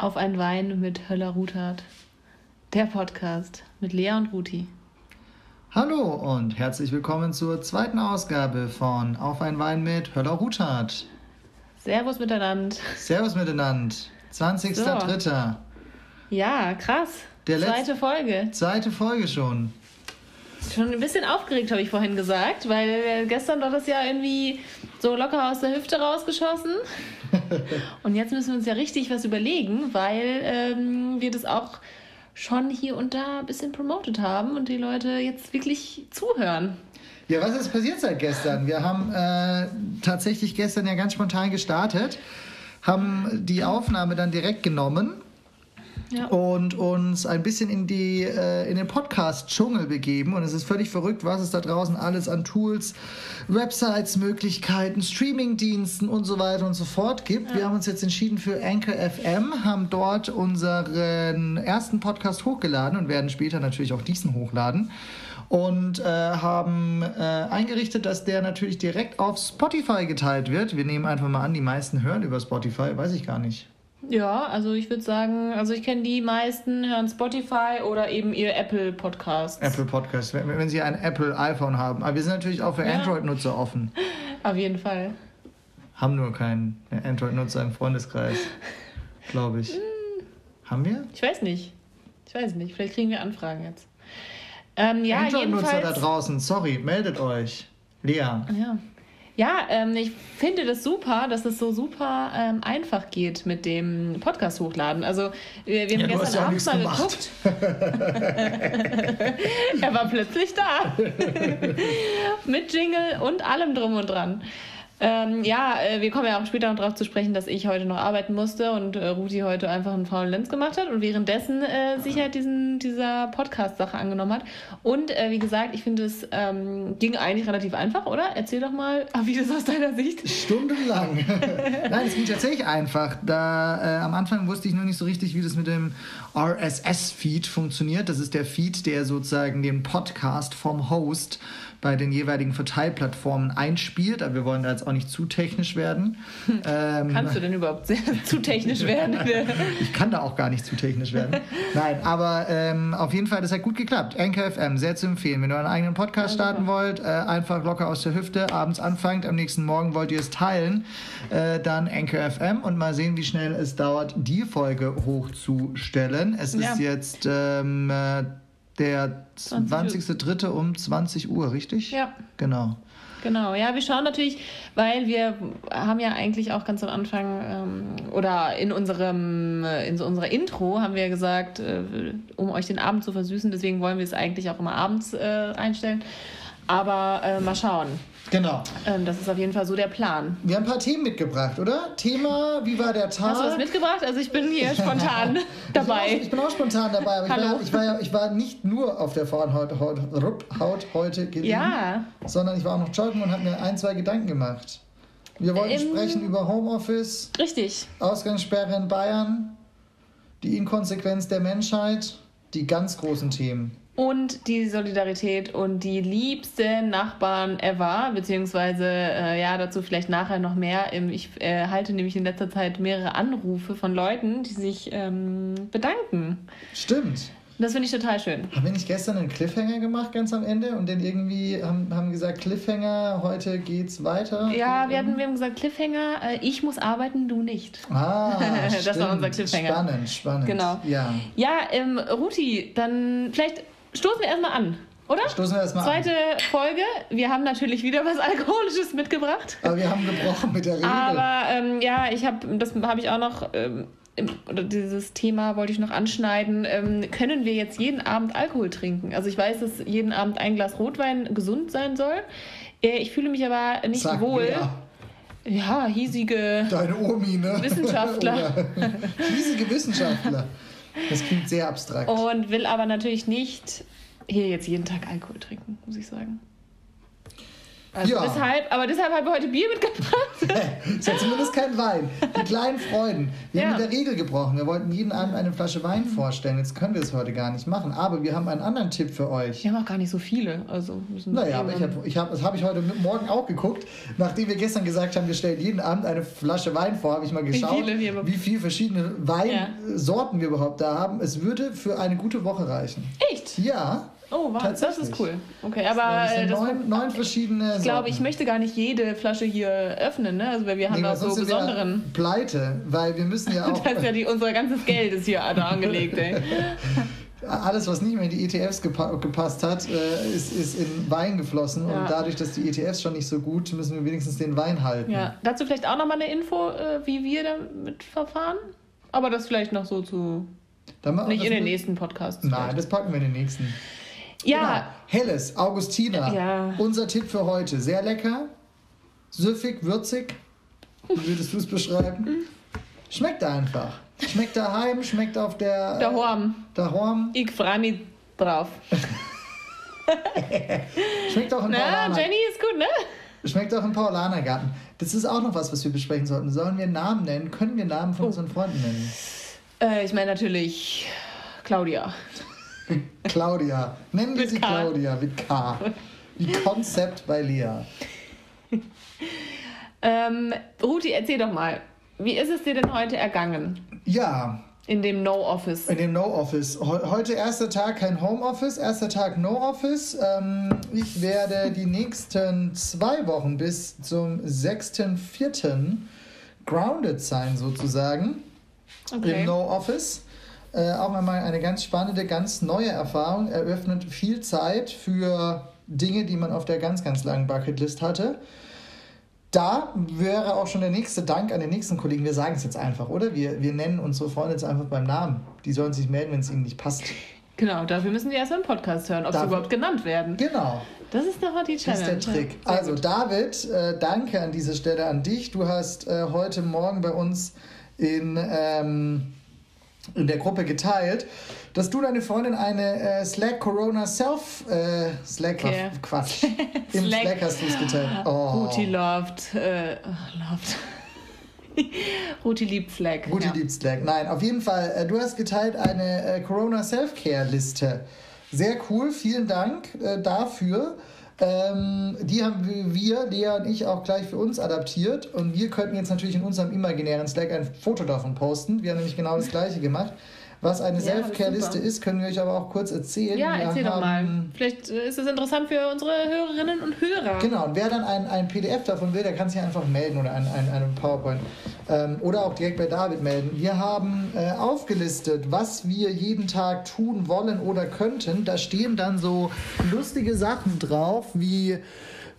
Auf ein Wein mit Höller Ruthard. Der Podcast mit Lea und Ruti. Hallo und herzlich willkommen zur zweiten Ausgabe von Auf ein Wein mit Höller Ruthard. Servus miteinander. Servus miteinander. 20.03. So. Ja, krass. Der zweite Folge. Zweite Folge schon. Schon ein bisschen aufgeregt, habe ich vorhin gesagt, weil gestern war das ja irgendwie so locker aus der Hüfte rausgeschossen. und jetzt müssen wir uns ja richtig was überlegen, weil ähm, wir das auch schon hier und da ein bisschen promotet haben und die Leute jetzt wirklich zuhören. Ja, was ist passiert seit gestern? Wir haben äh, tatsächlich gestern ja ganz spontan gestartet, haben die Aufnahme dann direkt genommen ja. und uns ein bisschen in, die, äh, in den Podcast-Dschungel begeben. Und es ist völlig verrückt, was es da draußen alles an Tools, Websites, Möglichkeiten, Streaming-Diensten und so weiter und so fort gibt. Ja. Wir haben uns jetzt entschieden für Anchor FM, haben dort unseren ersten Podcast hochgeladen und werden später natürlich auch diesen hochladen und äh, haben äh, eingerichtet, dass der natürlich direkt auf Spotify geteilt wird. Wir nehmen einfach mal an, die meisten hören über Spotify, weiß ich gar nicht. Ja, also ich würde sagen, also ich kenne die meisten, hören Spotify oder eben ihr Apple Podcast. Apple Podcast, wenn, wenn sie ein Apple iPhone haben. Aber wir sind natürlich auch für ja. Android-Nutzer offen. Auf jeden Fall. Haben nur keinen Android-Nutzer im Freundeskreis, glaube ich. Hm. haben wir? Ich weiß nicht. Ich weiß nicht. Vielleicht kriegen wir Anfragen jetzt. Ähm, ja, Android-Nutzer da draußen, sorry, meldet euch. Lea. Ja. Ja, ähm, ich finde das super, dass es so super ähm, einfach geht mit dem Podcast hochladen. Also wir, wir haben ja, gestern Abend mal geguckt. er war plötzlich da. mit Jingle und allem drum und dran. Ähm, ja, äh, wir kommen ja auch später noch darauf zu sprechen, dass ich heute noch arbeiten musste und äh, Ruti heute einfach einen faulen Lenz gemacht hat und währenddessen äh, sich halt diesen, dieser Podcast-Sache angenommen hat. Und äh, wie gesagt, ich finde, es ähm, ging eigentlich relativ einfach, oder? Erzähl doch mal, wie das aus deiner Sicht. Stundenlang. Nein, es ging tatsächlich einfach. Da äh, am Anfang wusste ich nur nicht so richtig, wie das mit dem RSS-Feed funktioniert. Das ist der Feed, der sozusagen den Podcast vom Host bei den jeweiligen Verteilplattformen einspielt. Aber wir wollen da jetzt auch nicht zu technisch werden. Ähm, Kannst du denn überhaupt zu technisch werden? ich kann da auch gar nicht zu technisch werden. Nein, aber ähm, auf jeden Fall, das hat gut geklappt. Anchor FM, sehr zu empfehlen. Wenn ihr einen eigenen Podcast starten wollt, äh, einfach locker aus der Hüfte, abends anfangt, am nächsten Morgen wollt ihr es teilen, äh, dann Anchor FM und mal sehen, wie schnell es dauert, die Folge hochzustellen. Es ja. ist jetzt ähm, äh, der 20.03. 20. um 20 Uhr, richtig? Ja. Genau. Genau, ja, wir schauen natürlich, weil wir haben ja eigentlich auch ganz am Anfang ähm, oder in unserem in so unserer Intro haben wir gesagt, äh, um euch den Abend zu versüßen, deswegen wollen wir es eigentlich auch immer abends äh, einstellen. Aber äh, mal schauen. Genau. Ähm, das ist auf jeden Fall so der Plan. Wir haben ein paar Themen mitgebracht, oder? Thema, wie war der Tag? Hast du was mitgebracht? Also ich bin hier spontan dabei. Ich, auch, ich, bin auch spontan dabei, aber Hallo. ich war, ich, war, ich war nicht nur auf der Frauenhaut heute, Haut heute gelegen, ja. sondern ich war auch noch joggen und habe mir ein, zwei Gedanken gemacht. Wir wollten Im, sprechen über Homeoffice. Richtig. Ausgangssperre in Bayern, die Inkonsequenz der Menschheit, die ganz großen Themen und die Solidarität und die liebsten Nachbarn ever, beziehungsweise äh, ja, dazu vielleicht nachher noch mehr. Ich äh, halte nämlich in letzter Zeit mehrere Anrufe von Leuten, die sich ähm, bedanken. Stimmt. Das finde ich total schön. Haben wir nicht gestern einen Cliffhanger gemacht, ganz am Ende? Und dann irgendwie haben, haben gesagt, Cliffhanger, heute geht's weiter? Ja, wir, hatten, wir haben gesagt, Cliffhanger, äh, ich muss arbeiten, du nicht. Ah, das stimmt. war unser Cliffhanger. Spannend, spannend. Genau. Ja, ja ähm, Ruti, dann vielleicht stoßen wir erstmal an. Oder? Stoßen wir erstmal Zweite an. Folge. Wir haben natürlich wieder was Alkoholisches mitgebracht. Aber wir haben gebrochen mit der Regel. Aber ähm, ja, ich habe, das habe ich auch noch, ähm, oder dieses Thema wollte ich noch anschneiden. Ähm, können wir jetzt jeden Abend Alkohol trinken? Also ich weiß, dass jeden Abend ein Glas Rotwein gesund sein soll. Äh, ich fühle mich aber nicht Sag wohl. Wer? Ja, hiesige Deine Omi, ne? Wissenschaftler. hiesige Wissenschaftler. Das klingt sehr abstrakt. Und will aber natürlich nicht hier jetzt jeden Tag Alkohol trinken, muss ich sagen. Also ja. deshalb, aber deshalb haben wir heute Bier mitgebracht. ist ja zumindest kein Wein. Die kleinen Freuden. Wir ja. haben mit der Regel gebrochen. Wir wollten jeden Abend eine Flasche Wein vorstellen. Jetzt können wir es heute gar nicht machen. Aber wir haben einen anderen Tipp für euch. Wir haben auch gar nicht so viele. Also naja, aber ich hab, ich hab, das habe ich heute Morgen auch geguckt. Nachdem wir gestern gesagt haben, wir stellen jeden Abend eine Flasche Wein vor, habe ich mal geschaut, wie viele, wie viele verschiedene Weinsorten ja. wir überhaupt da haben. Es würde für eine gute Woche reichen. Echt? Ja. Oh, wow, das ist cool. Okay, aber das sind neun, neun verschiedene. Ich glaube, ich möchte gar nicht jede Flasche hier öffnen, ne? Also weil wir haben nee, auch so besonderen. Pleite, weil wir müssen ja auch. das ist ja die, unser ganzes Geld ist hier da angelegt, ey. Alles, was nicht mehr in die ETFs gepa gepasst hat, äh, ist, ist in Wein geflossen. Ja. Und dadurch, dass die ETFs schon nicht so gut, müssen wir wenigstens den Wein halten. Ja, dazu vielleicht auch nochmal eine Info, äh, wie wir damit verfahren. Aber das vielleicht noch so zu. nicht in den nächsten Podcasts. Nein, vielleicht. das packen wir in den nächsten. Ja. Genau. Helles, Augustiner. Ja. Unser Tipp für heute. Sehr lecker, süffig, würzig. Wie würdest du es beschreiben? Schmeckt einfach. Schmeckt daheim, schmeckt auf der. Daheim. Daheim. Ich freue mich drauf. schmeckt auch im Na, Jenny ist gut, ne? Schmeckt auch im Paulanergarten. Das ist auch noch was, was wir besprechen sollten. Sollen wir Namen nennen? Können wir Namen von oh. unseren Freunden nennen? Äh, ich meine natürlich Claudia. Claudia. Nennen wir sie K. Claudia mit K. Wie Konzept bei Lea. ähm, Ruti, erzähl doch mal, wie ist es dir denn heute ergangen? Ja. In dem No-Office. In dem No-Office. Heute erster Tag kein Home-Office, erster Tag No-Office. Ähm, ich werde die nächsten zwei Wochen bis zum 6.4. grounded sein, sozusagen. Okay. Im No-Office. Äh, auch einmal eine ganz spannende, ganz neue Erfahrung. Eröffnet viel Zeit für Dinge, die man auf der ganz, ganz langen Bucketlist hatte. Da wäre auch schon der nächste Dank an den nächsten Kollegen. Wir sagen es jetzt einfach, oder? Wir, wir nennen unsere Freunde jetzt einfach beim Namen. Die sollen sich melden, wenn es ihnen nicht passt. Genau, dafür müssen die erst im Podcast hören, ob dafür, sie überhaupt genannt werden. Genau. Das ist doch die Challenge. Das ist der Trick. Also, David, äh, danke an dieser Stelle an dich. Du hast äh, heute Morgen bei uns in. Ähm, in der Gruppe geteilt, dass du deine Freundin eine äh, Slack Corona Self äh, Slack okay. Quatsch im Slack, Slack hast du es geteilt. Oh. Ruti loved äh, loved. Ruti liebt Slack. Ruti ja. liebt Slack. Nein, auf jeden Fall. Äh, du hast geteilt eine äh, Corona Self Care Liste. Sehr cool. Vielen Dank äh, dafür. Ähm, die haben wir, Lea und ich, auch gleich für uns adaptiert. Und wir könnten jetzt natürlich in unserem imaginären Slack ein Foto davon posten. Wir haben nämlich genau das gleiche gemacht. Was eine ja, Self-Care-Liste ist, können wir euch aber auch kurz erzählen. Ja, wir erzähl doch mal. Vielleicht äh, ist es interessant für unsere Hörerinnen und Hörer. Genau, und wer dann ein, ein PDF davon will, der kann sich einfach melden oder ein, ein, einen PowerPoint. Ähm, oder auch direkt bei David melden. Wir haben äh, aufgelistet, was wir jeden Tag tun wollen oder könnten. Da stehen dann so lustige Sachen drauf, wie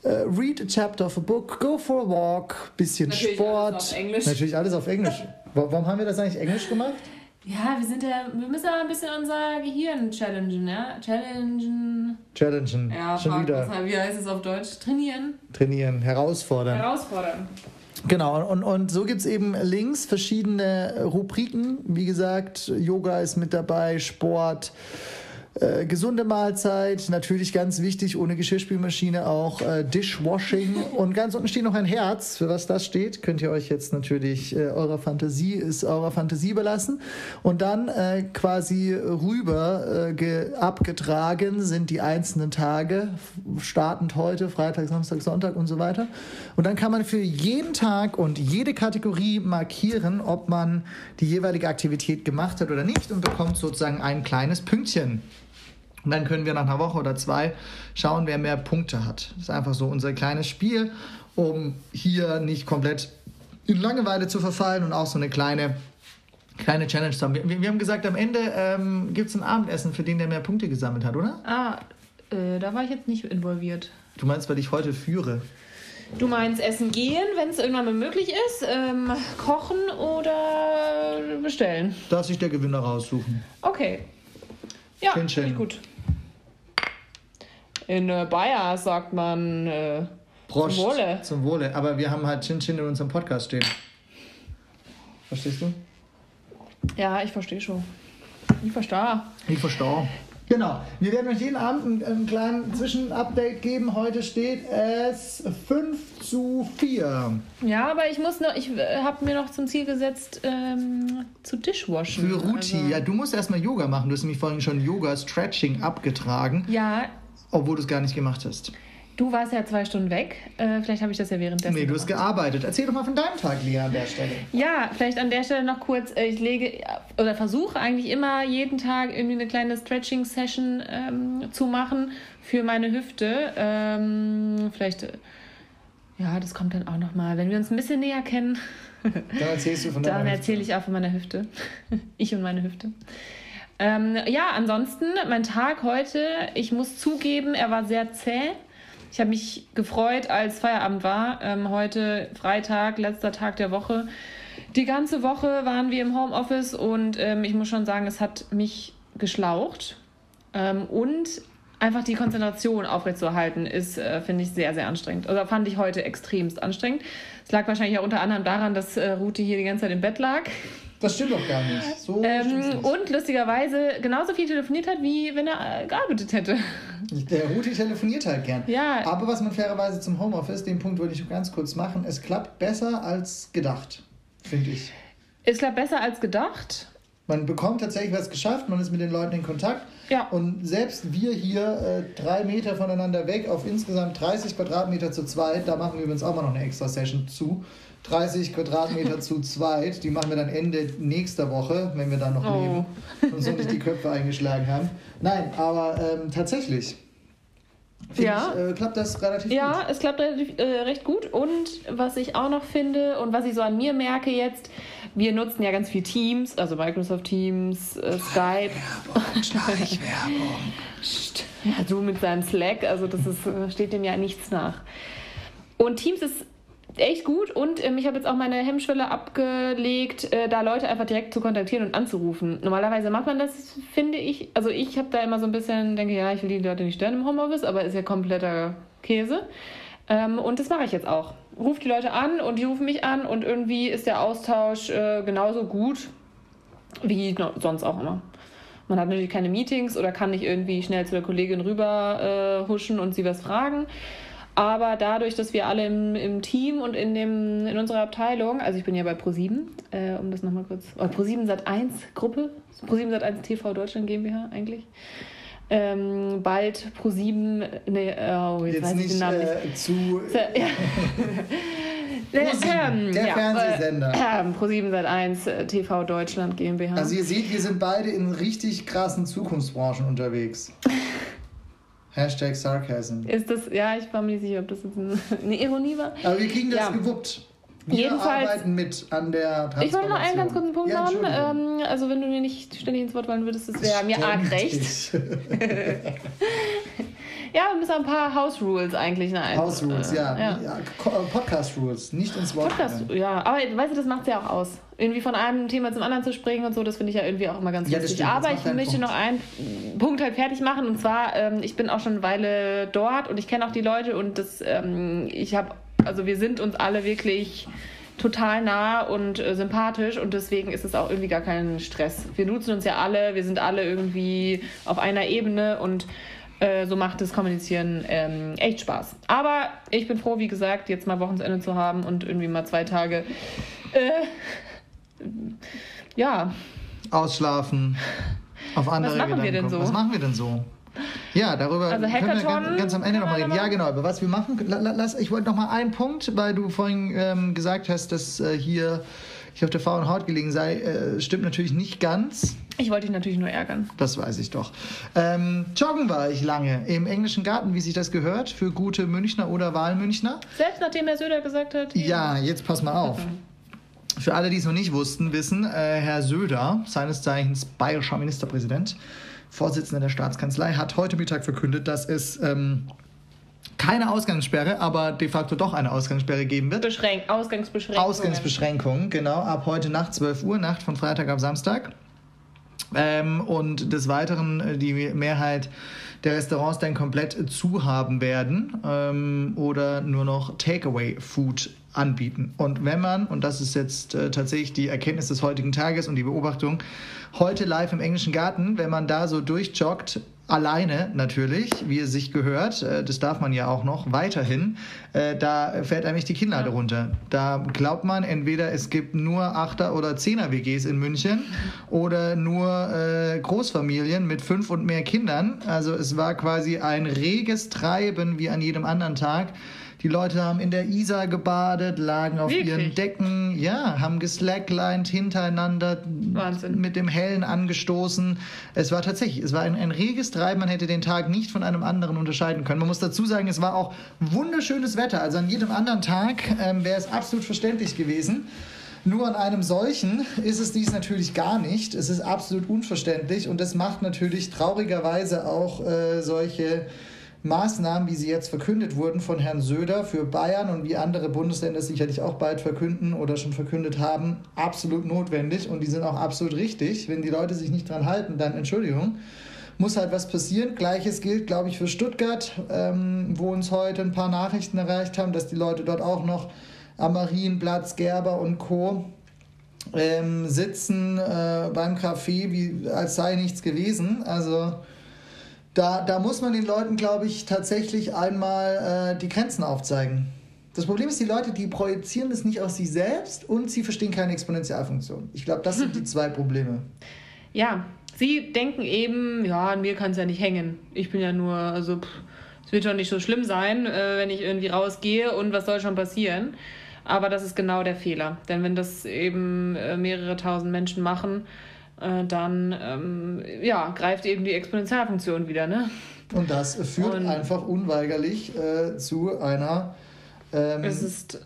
Uh, read a chapter of a book, go for a walk, bisschen Natürlich Sport. Alles auf Englisch. Natürlich alles auf Englisch. Warum haben wir das eigentlich Englisch gemacht? Ja, wir sind ja, wir müssen ja ein bisschen unser Gehirn challengen, ja? Challengen. Challengen. Ja, schon wieder. Was, wie heißt es auf Deutsch? Trainieren. Trainieren, herausfordern. Herausfordern. Genau, und, und so gibt es eben links verschiedene Rubriken. Wie gesagt, Yoga ist mit dabei, Sport, äh, gesunde Mahlzeit, natürlich ganz wichtig, ohne Geschirrspülmaschine auch äh, Dishwashing. Und ganz unten steht noch ein Herz. Für was das steht, könnt ihr euch jetzt natürlich äh, eurer Fantasie, ist eurer Fantasie überlassen. Und dann äh, quasi rüber äh, abgetragen sind die einzelnen Tage, startend heute, Freitag, Samstag, Sonntag und so weiter. Und dann kann man für jeden Tag und jede Kategorie markieren, ob man die jeweilige Aktivität gemacht hat oder nicht und bekommt sozusagen ein kleines Pünktchen. Und dann können wir nach einer Woche oder zwei schauen, wer mehr Punkte hat. Das ist einfach so unser kleines Spiel, um hier nicht komplett in Langeweile zu verfallen und auch so eine kleine, kleine Challenge zu haben. Wir, wir haben gesagt, am Ende ähm, gibt es ein Abendessen für den, der mehr Punkte gesammelt hat, oder? Ah, äh, da war ich jetzt nicht involviert. Du meinst, weil ich heute führe? Du meinst essen gehen, wenn es irgendwann mal möglich ist, ähm, kochen oder bestellen? Darf sich der Gewinner raussuchen. Okay. Ja, finde ich gut. In äh, Bayer sagt man äh, Prost, zum Wohle. Zum Wohle. Aber wir haben halt Chin Chin in unserem Podcast stehen. Verstehst du? Ja, ich verstehe schon. Ich verstehe. Ich verstehe. Genau. Wir werden euch jeden Abend einen, einen kleinen Zwischenupdate geben. Heute steht es 5 zu 4. Ja, aber ich muss noch, ich äh, habe mir noch zum Ziel gesetzt, ähm, zu Dishwashen. Für Ruti, also. ja, du musst erstmal Yoga machen. Du hast nämlich vorhin schon Yoga-Stretching abgetragen. Ja. Obwohl du es gar nicht gemacht hast. Du warst ja zwei Stunden weg. Äh, vielleicht habe ich das ja währenddessen. Nee, du hast gearbeitet. Erzähl doch mal von deinem Tag, Lea, an der Stelle. Ja, vielleicht an der Stelle noch kurz. Äh, ich lege oder versuche eigentlich immer jeden Tag irgendwie eine kleine Stretching-Session ähm, zu machen für meine Hüfte. Ähm, vielleicht, ja, das kommt dann auch nochmal, wenn wir uns ein bisschen näher kennen. Dann erzählst du von deiner Dann erzähle ich auch von meiner Hüfte. ich und meine Hüfte. Ähm, ja, ansonsten, mein Tag heute, ich muss zugeben, er war sehr zäh. Ich habe mich gefreut, als Feierabend war. Ähm, heute Freitag, letzter Tag der Woche. Die ganze Woche waren wir im Homeoffice und ähm, ich muss schon sagen, es hat mich geschlaucht. Ähm, und einfach die Konzentration aufrechtzuerhalten, ist, äh, finde ich, sehr, sehr anstrengend. Also fand ich heute extremst anstrengend. Es lag wahrscheinlich auch unter anderem daran, dass äh, Ruti hier die ganze Zeit im Bett lag. Das stimmt doch gar nicht. So ähm, und lustigerweise genauso viel telefoniert hat, wie wenn er äh, gearbeitet hätte. Der Ruti telefoniert halt gern. Ja. Aber was man fairerweise zum Homeoffice, den Punkt wollte ich ganz kurz machen, es klappt besser als gedacht, finde ich. Es klappt besser als gedacht. Man bekommt tatsächlich was geschafft, man ist mit den Leuten in Kontakt. Ja. Und selbst wir hier äh, drei Meter voneinander weg auf insgesamt 30 Quadratmeter zu zweit, da machen wir übrigens auch mal noch eine extra Session zu. 30 Quadratmeter zu zweit, die machen wir dann Ende nächster Woche, wenn wir dann noch oh. leben und so nicht die Köpfe eingeschlagen haben. Nein, aber ähm, tatsächlich. Ja. Ich, äh, klappt das relativ ja, gut. Ja, es klappt relativ, äh, recht gut. Und was ich auch noch finde und was ich so an mir merke jetzt, wir nutzen ja ganz viel Teams, also Microsoft Teams, äh, Skype. Werbung, Werbung. Ja, du mit seinem Slack, also das ist, äh, steht dem ja nichts nach. Und Teams ist echt gut und ähm, ich habe jetzt auch meine Hemmschwelle abgelegt, äh, da Leute einfach direkt zu kontaktieren und anzurufen. Normalerweise macht man das, finde ich. Also ich habe da immer so ein bisschen, denke, ja, ich will die Leute nicht stören im Homeoffice, aber ist ja kompletter Käse. Ähm, und das mache ich jetzt auch. Ruf die Leute an und die rufen mich an und irgendwie ist der Austausch äh, genauso gut wie sonst auch immer. Man hat natürlich keine Meetings oder kann nicht irgendwie schnell zu der Kollegin rüber äh, huschen und sie was fragen. Aber dadurch, dass wir alle im, im Team und in, dem, in unserer Abteilung, also ich bin ja bei ProSieben, äh, um das nochmal kurz, oder ProSieben Sat 1 Gruppe, ProSieben Sat 1 TV Deutschland GmbH eigentlich. Ähm, bald ProSieben, nee, oh, jetzt, jetzt weiß nicht, ich den Namen äh, nicht. zu. Ja. ProSieben, der ja, Fernsehsender. Äh, ProSieben Sat 1 äh, TV Deutschland GmbH. Also ihr seht, wir sind beide in richtig krassen Zukunftsbranchen unterwegs. Hashtag Sarcasm. Ist das, ja, ich war mir nicht sicher, ob das jetzt eine Ironie war. Aber wir kriegen das ja. gewuppt. Wir Jedenfalls, arbeiten mit an der Transformation. Ich wollte noch einen ganz kurzen Punkt ja, machen. Ähm, also wenn du mir nicht ständig ins Wort fallen würdest, das wäre mir arg recht. ja, wir müssen ein paar House Rules eigentlich. Nein, House Rules, äh, ja. ja. ja. Podcast Rules, nicht ins Wort Podcast, ja. Aber weißt du, das macht es ja auch aus. Irgendwie von einem Thema zum anderen zu springen und so, das finde ich ja irgendwie auch immer ganz ja, lustig. Aber ich möchte Punkt. noch einen Punkt halt fertig machen. Und zwar, ähm, ich bin auch schon eine Weile dort und ich kenne auch die Leute und das, ähm, ich habe, also wir sind uns alle wirklich total nah und äh, sympathisch und deswegen ist es auch irgendwie gar kein Stress. Wir nutzen uns ja alle, wir sind alle irgendwie auf einer Ebene und äh, so macht das Kommunizieren ähm, echt Spaß. Aber ich bin froh, wie gesagt, jetzt mal Wochenende zu haben und irgendwie mal zwei Tage. Äh, ja. Ausschlafen. Auf andere Was machen Gedanken wir denn so? Was machen wir denn so? Ja, darüber also können wir ganz, ganz am Ende nochmal reden. Ja, genau, über was wir machen. Lass, ich wollte noch mal einen Punkt, weil du vorhin ähm, gesagt hast, dass äh, hier ich auf der faulen Haut gelegen sei. Äh, stimmt natürlich nicht ganz. Ich wollte dich natürlich nur ärgern. Das weiß ich doch. Ähm, joggen war ich lange im englischen Garten, wie sich das gehört, für gute Münchner oder Wahlmünchner. Selbst nachdem Herr Söder gesagt hat. Ja, jetzt pass mal auf. Für alle, die es noch nicht wussten, wissen, äh, Herr Söder, seines Zeichens bayerischer Ministerpräsident, Vorsitzender der Staatskanzlei, hat heute Mittag verkündet, dass es ähm, keine Ausgangssperre, aber de facto doch eine Ausgangssperre geben wird. Beschränk Ausgangsbeschränkungen. Ausgangsbeschränkungen, genau, ab heute Nacht 12 Uhr, Nacht von Freitag auf Samstag. Ähm, und des Weiteren äh, die Mehrheit der Restaurants dann komplett zu haben werden ähm, oder nur noch Takeaway-Food anbieten. Und wenn man, und das ist jetzt äh, tatsächlich die Erkenntnis des heutigen Tages und die Beobachtung, heute live im englischen Garten, wenn man da so durchjoggt, alleine natürlich, wie es sich gehört. Äh, das darf man ja auch noch weiterhin. Äh, da fällt eigentlich die Kinnlade ja. runter. Da glaubt man entweder, es gibt nur Achter- oder Zehner-WGs in München oder nur äh, Großfamilien mit fünf und mehr Kindern. Also es war quasi ein reges Treiben wie an jedem anderen Tag. Die Leute haben in der Isar gebadet, lagen auf Wirklich? ihren Decken, ja, haben geslacklined hintereinander, Wahnsinn. mit dem Hellen angestoßen. Es war tatsächlich, es war ein, ein reges Treiben. Man hätte den Tag nicht von einem anderen unterscheiden können. Man muss dazu sagen, es war auch wunderschönes Wetter. Also an jedem anderen Tag ähm, wäre es absolut verständlich gewesen. Nur an einem solchen ist es dies natürlich gar nicht. Es ist absolut unverständlich und das macht natürlich traurigerweise auch äh, solche Maßnahmen, wie sie jetzt verkündet wurden von Herrn Söder für Bayern und wie andere Bundesländer sicherlich auch bald verkünden oder schon verkündet haben, absolut notwendig und die sind auch absolut richtig. Wenn die Leute sich nicht dran halten, dann Entschuldigung muss halt was passieren. Gleiches gilt, glaube ich, für Stuttgart, ähm, wo uns heute ein paar Nachrichten erreicht haben, dass die Leute dort auch noch am Marienplatz, Gerber und Co. Ähm, sitzen äh, beim Café, wie, als sei nichts gewesen. Also da, da muss man den Leuten, glaube ich, tatsächlich einmal äh, die Grenzen aufzeigen. Das Problem ist, die Leute, die projizieren das nicht aus sich selbst und sie verstehen keine Exponentialfunktion. Ich glaube, das sind die zwei Probleme. Ja, sie denken eben, ja, an mir kann es ja nicht hängen. Ich bin ja nur, also es wird schon nicht so schlimm sein, äh, wenn ich irgendwie rausgehe und was soll schon passieren. Aber das ist genau der Fehler. Denn wenn das eben äh, mehrere tausend Menschen machen, äh, dann ähm, ja, greift eben die Exponentialfunktion wieder. Ne? Und das führt Und einfach unweigerlich äh, zu einer. Ähm, es ist.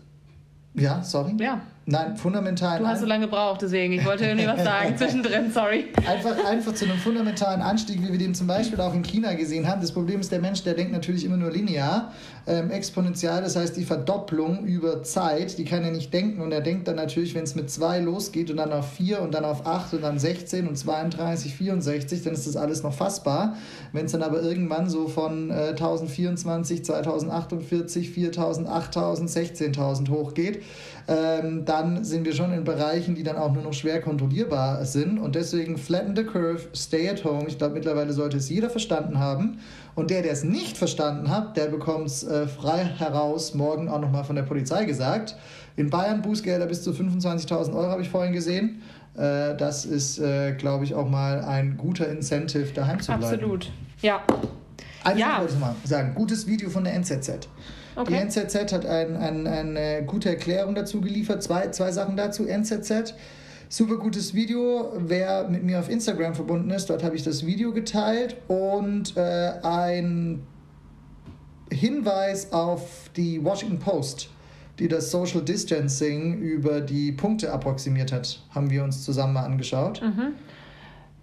Ja, sorry. Ja, Nein, fundamental. Du hast so lange gebraucht, deswegen. Ich wollte irgendwie was sagen zwischendrin, sorry. Einfach, einfach zu einem fundamentalen Anstieg, wie wir den zum Beispiel auch in China gesehen haben. Das Problem ist, der Mensch, der denkt natürlich immer nur linear, ähm, exponentiell, das heißt die Verdopplung über Zeit, die kann er nicht denken. Und er denkt dann natürlich, wenn es mit 2 losgeht und dann auf 4 und dann auf 8 und dann 16 und 32, 64, dann ist das alles noch fassbar. Wenn es dann aber irgendwann so von äh, 1024, 2048, 4000, 8000, 16.000 hochgeht, ähm, dann sind wir schon in Bereichen, die dann auch nur noch schwer kontrollierbar sind. Und deswegen flatten the curve, stay at home. Ich glaube, mittlerweile sollte es jeder verstanden haben. Und der, der es nicht verstanden hat, der bekommt es äh, frei heraus morgen auch nochmal von der Polizei gesagt. In Bayern Bußgelder bis zu 25.000 Euro habe ich vorhin gesehen. Äh, das ist, äh, glaube ich, auch mal ein guter Incentive, daheim zu bleiben. Absolut, ja. Eine ja. wollte ich mal sagen. Gutes Video von der NZZ. Okay. Die NZZ hat ein, ein, eine gute Erklärung dazu geliefert. Zwei, zwei Sachen dazu. NZZ, super gutes Video. Wer mit mir auf Instagram verbunden ist, dort habe ich das Video geteilt und äh, ein Hinweis auf die Washington Post, die das Social Distancing über die Punkte approximiert hat, haben wir uns zusammen mal angeschaut. Mhm.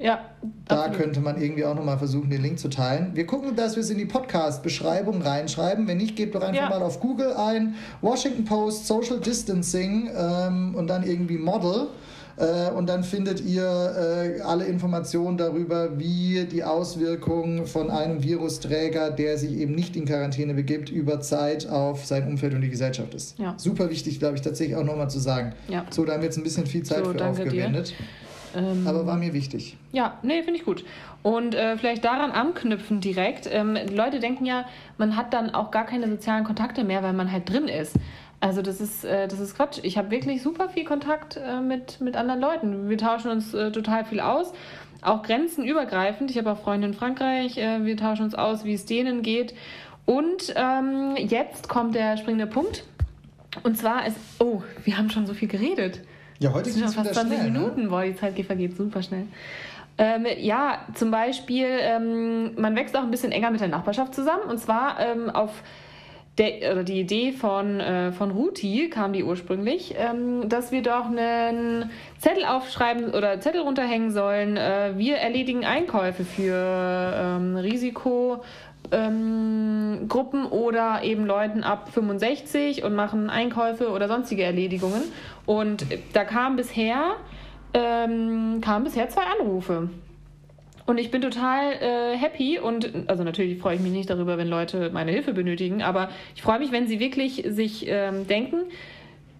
Ja. Da absolut. könnte man irgendwie auch nochmal versuchen, den Link zu teilen. Wir gucken, dass wir es in die Podcast-Beschreibung reinschreiben. Wenn nicht, gebt doch einfach ja. mal auf Google ein Washington Post Social Distancing ähm, und dann irgendwie Model. Äh, und dann findet ihr äh, alle Informationen darüber, wie die Auswirkungen von einem Virusträger, der sich eben nicht in Quarantäne begibt, über Zeit auf sein Umfeld und die Gesellschaft ist. Ja. Super wichtig, glaube ich, tatsächlich auch nochmal zu sagen. Ja. So, da haben wir jetzt ein bisschen viel Zeit so, für aufgewendet. Dir. Ähm, Aber war mir wichtig. Ja, nee, finde ich gut. Und äh, vielleicht daran anknüpfen direkt. Ähm, Leute denken ja, man hat dann auch gar keine sozialen Kontakte mehr, weil man halt drin ist. Also das ist, äh, das ist Quatsch. Ich habe wirklich super viel Kontakt äh, mit, mit anderen Leuten. Wir tauschen uns äh, total viel aus. Auch grenzenübergreifend. Ich habe auch Freunde in Frankreich. Äh, wir tauschen uns aus, wie es denen geht. Und ähm, jetzt kommt der springende Punkt. Und zwar ist, oh, wir haben schon so viel geredet. Ja, heute sind es fast 20 schnell, ne? Minuten. Ne? Boah, die Zeit vergeht super schnell. Ähm, ja, zum Beispiel, ähm, man wächst auch ein bisschen enger mit der Nachbarschaft zusammen. Und zwar ähm, auf der, oder die Idee von, äh, von Ruti kam die ursprünglich, ähm, dass wir doch einen Zettel aufschreiben oder Zettel runterhängen sollen. Äh, wir erledigen Einkäufe für ähm, Risiko ähm, Gruppen oder eben Leuten ab 65 und machen Einkäufe oder sonstige Erledigungen. Und da kam bisher, ähm, kamen bisher zwei Anrufe. Und ich bin total äh, happy und also natürlich freue ich mich nicht darüber, wenn Leute meine Hilfe benötigen, aber ich freue mich, wenn sie wirklich sich ähm, denken,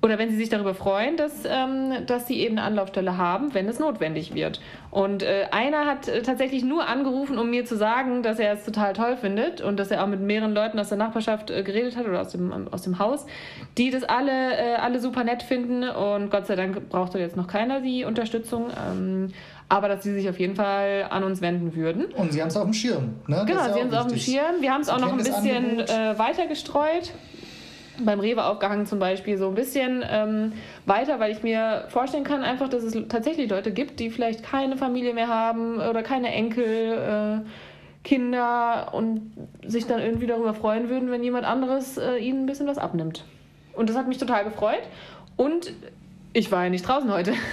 oder wenn sie sich darüber freuen, dass, ähm, dass sie eben eine Anlaufstelle haben, wenn es notwendig wird. Und äh, einer hat äh, tatsächlich nur angerufen, um mir zu sagen, dass er es total toll findet und dass er auch mit mehreren Leuten aus der Nachbarschaft äh, geredet hat oder aus dem, aus dem Haus, die das alle, äh, alle super nett finden. Und Gott sei Dank braucht jetzt noch keiner die Unterstützung. Ähm, aber dass sie sich auf jeden Fall an uns wenden würden. Und sie haben es auf dem Schirm. Ne? Genau, sie haben es auf dem Schirm. Wir haben es auch noch ein bisschen äh, weiter gestreut beim Rewe aufgehangen zum Beispiel so ein bisschen ähm, weiter, weil ich mir vorstellen kann einfach, dass es tatsächlich Leute gibt, die vielleicht keine Familie mehr haben oder keine Enkel, äh, Kinder und sich dann irgendwie darüber freuen würden, wenn jemand anderes äh, ihnen ein bisschen was abnimmt. Und das hat mich total gefreut. Und ich war ja nicht draußen heute.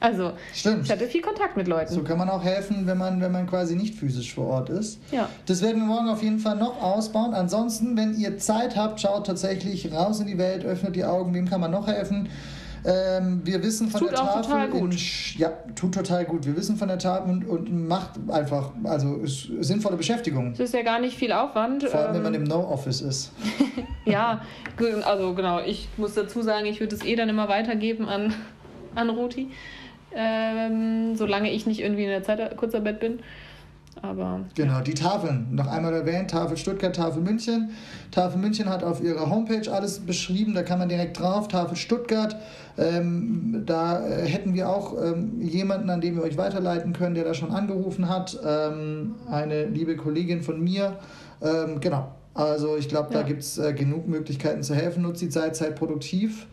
Also Stimmt. ich hatte viel Kontakt mit Leuten. So kann man auch helfen, wenn man, wenn man quasi nicht physisch vor Ort ist. Ja. Das werden wir morgen auf jeden Fall noch ausbauen. Ansonsten, wenn ihr Zeit habt, schaut tatsächlich raus in die Welt, öffnet die Augen, wem kann man noch helfen? Ähm, wir wissen von tut der Tafel. Total gut. In, ja, tut total gut. Wir wissen von der Tafel und, und macht einfach, also ist sinnvolle Beschäftigung. Es ist ja gar nicht viel Aufwand. Vor allem, ähm, wenn man ähm, im No-Office ist. ja, also genau, ich muss dazu sagen, ich würde es eh dann immer weitergeben an, an Ruti ähm, solange ich nicht irgendwie in der Zeit Kurzarbeit bin. Aber, genau, ja. die Tafeln. Noch einmal erwähnt, Tafel Stuttgart, Tafel München. Tafel München hat auf ihrer Homepage alles beschrieben, da kann man direkt drauf. Tafel Stuttgart, ähm, da äh, hätten wir auch ähm, jemanden, an den wir euch weiterleiten können, der da schon angerufen hat. Ähm, eine liebe Kollegin von mir. Ähm, genau, also ich glaube, ja. da gibt es äh, genug Möglichkeiten zu helfen. Nutzt die Zeit, seid produktiv.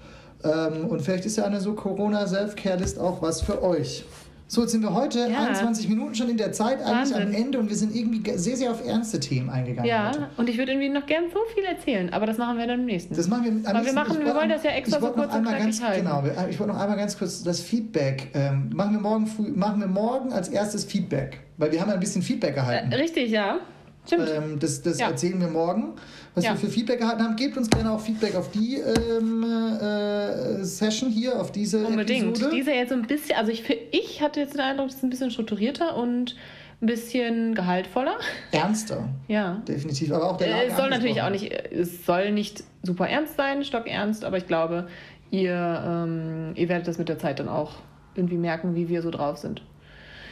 Ähm, und vielleicht ist ja eine so Corona-Self-Care-List auch was für euch. So, jetzt sind wir heute ja. 21 Minuten schon in der Zeit, eigentlich Wahnsinn. am Ende und wir sind irgendwie sehr, sehr auf ernste Themen eingegangen. Ja, heute. und ich würde irgendwie noch gern so viel erzählen, aber das machen wir dann im nächsten. Das machen wir am nächsten. wir, machen, wir wollen das ja extra so kurz und ganz, halten. Genau, ich wollte noch einmal ganz kurz das Feedback, ähm, machen, wir morgen früh, machen wir morgen als erstes Feedback, weil wir haben ja ein bisschen Feedback erhalten. Äh, richtig, ja. Stimmt. Ähm, das das ja. erzählen wir morgen, was ja. wir für Feedback erhalten haben. Gebt uns gerne auch Feedback auf die ähm, äh, Session hier, auf diese Unbedingt. Episode. Diese jetzt so ein bisschen, also ich, ich hatte jetzt den Eindruck, es ist ein bisschen strukturierter und ein bisschen gehaltvoller. Ernster. Ja. Definitiv. Aber auch der Lage Es soll natürlich auch nicht, es soll nicht super ernst sein, stockernst, aber ich glaube, ihr, ähm, ihr werdet das mit der Zeit dann auch irgendwie merken, wie wir so drauf sind.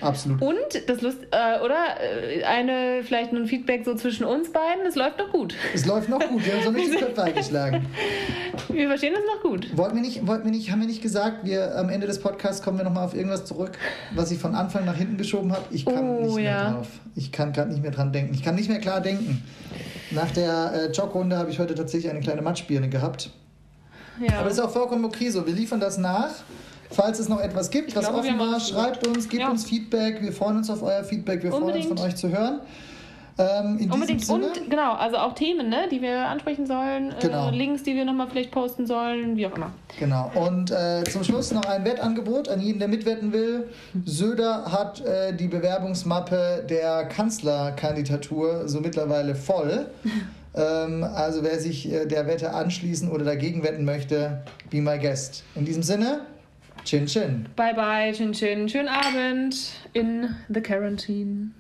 Absolut. Und das Lust, äh, oder äh, eine vielleicht ein Feedback so zwischen uns beiden, es läuft noch gut. Es läuft noch gut, wir haben so nicht die Köpfe eingeschlagen. Wir verstehen das noch gut. Wollten wir nicht, wollten wir nicht, haben wir nicht gesagt, wir am Ende des Podcasts kommen wir nochmal auf irgendwas zurück, was ich von Anfang nach hinten geschoben habe? Ich kann oh, nicht mehr ja. drauf. Ich kann gerade nicht mehr dran denken. Ich kann nicht mehr klar denken. Nach der äh, Jogrunde habe ich heute tatsächlich eine kleine Matschbirne gehabt. Ja. Aber das ist auch vollkommen okay so. Wir liefern das nach. Falls es noch etwas gibt, ich was glaube, offen war, schreibt uns, gebt ja. uns Feedback. Wir freuen uns auf euer Feedback. Wir Unbedingt. freuen uns von euch zu hören. Ähm, Unbedingt. Und genau, also auch Themen, ne, die wir ansprechen sollen, äh, genau. äh, Links, die wir nochmal vielleicht posten sollen, wie auch immer. Genau. Und äh, zum Schluss noch ein Wettangebot an jeden, der mitwetten will. Söder hat äh, die Bewerbungsmappe der Kanzlerkandidatur so mittlerweile voll. ähm, also wer sich äh, der Wette anschließen oder dagegen wetten möchte, be my guest. In diesem Sinne. Chin Chin. Bye bye, Chin Chin. Schönen Abend in the Quarantine.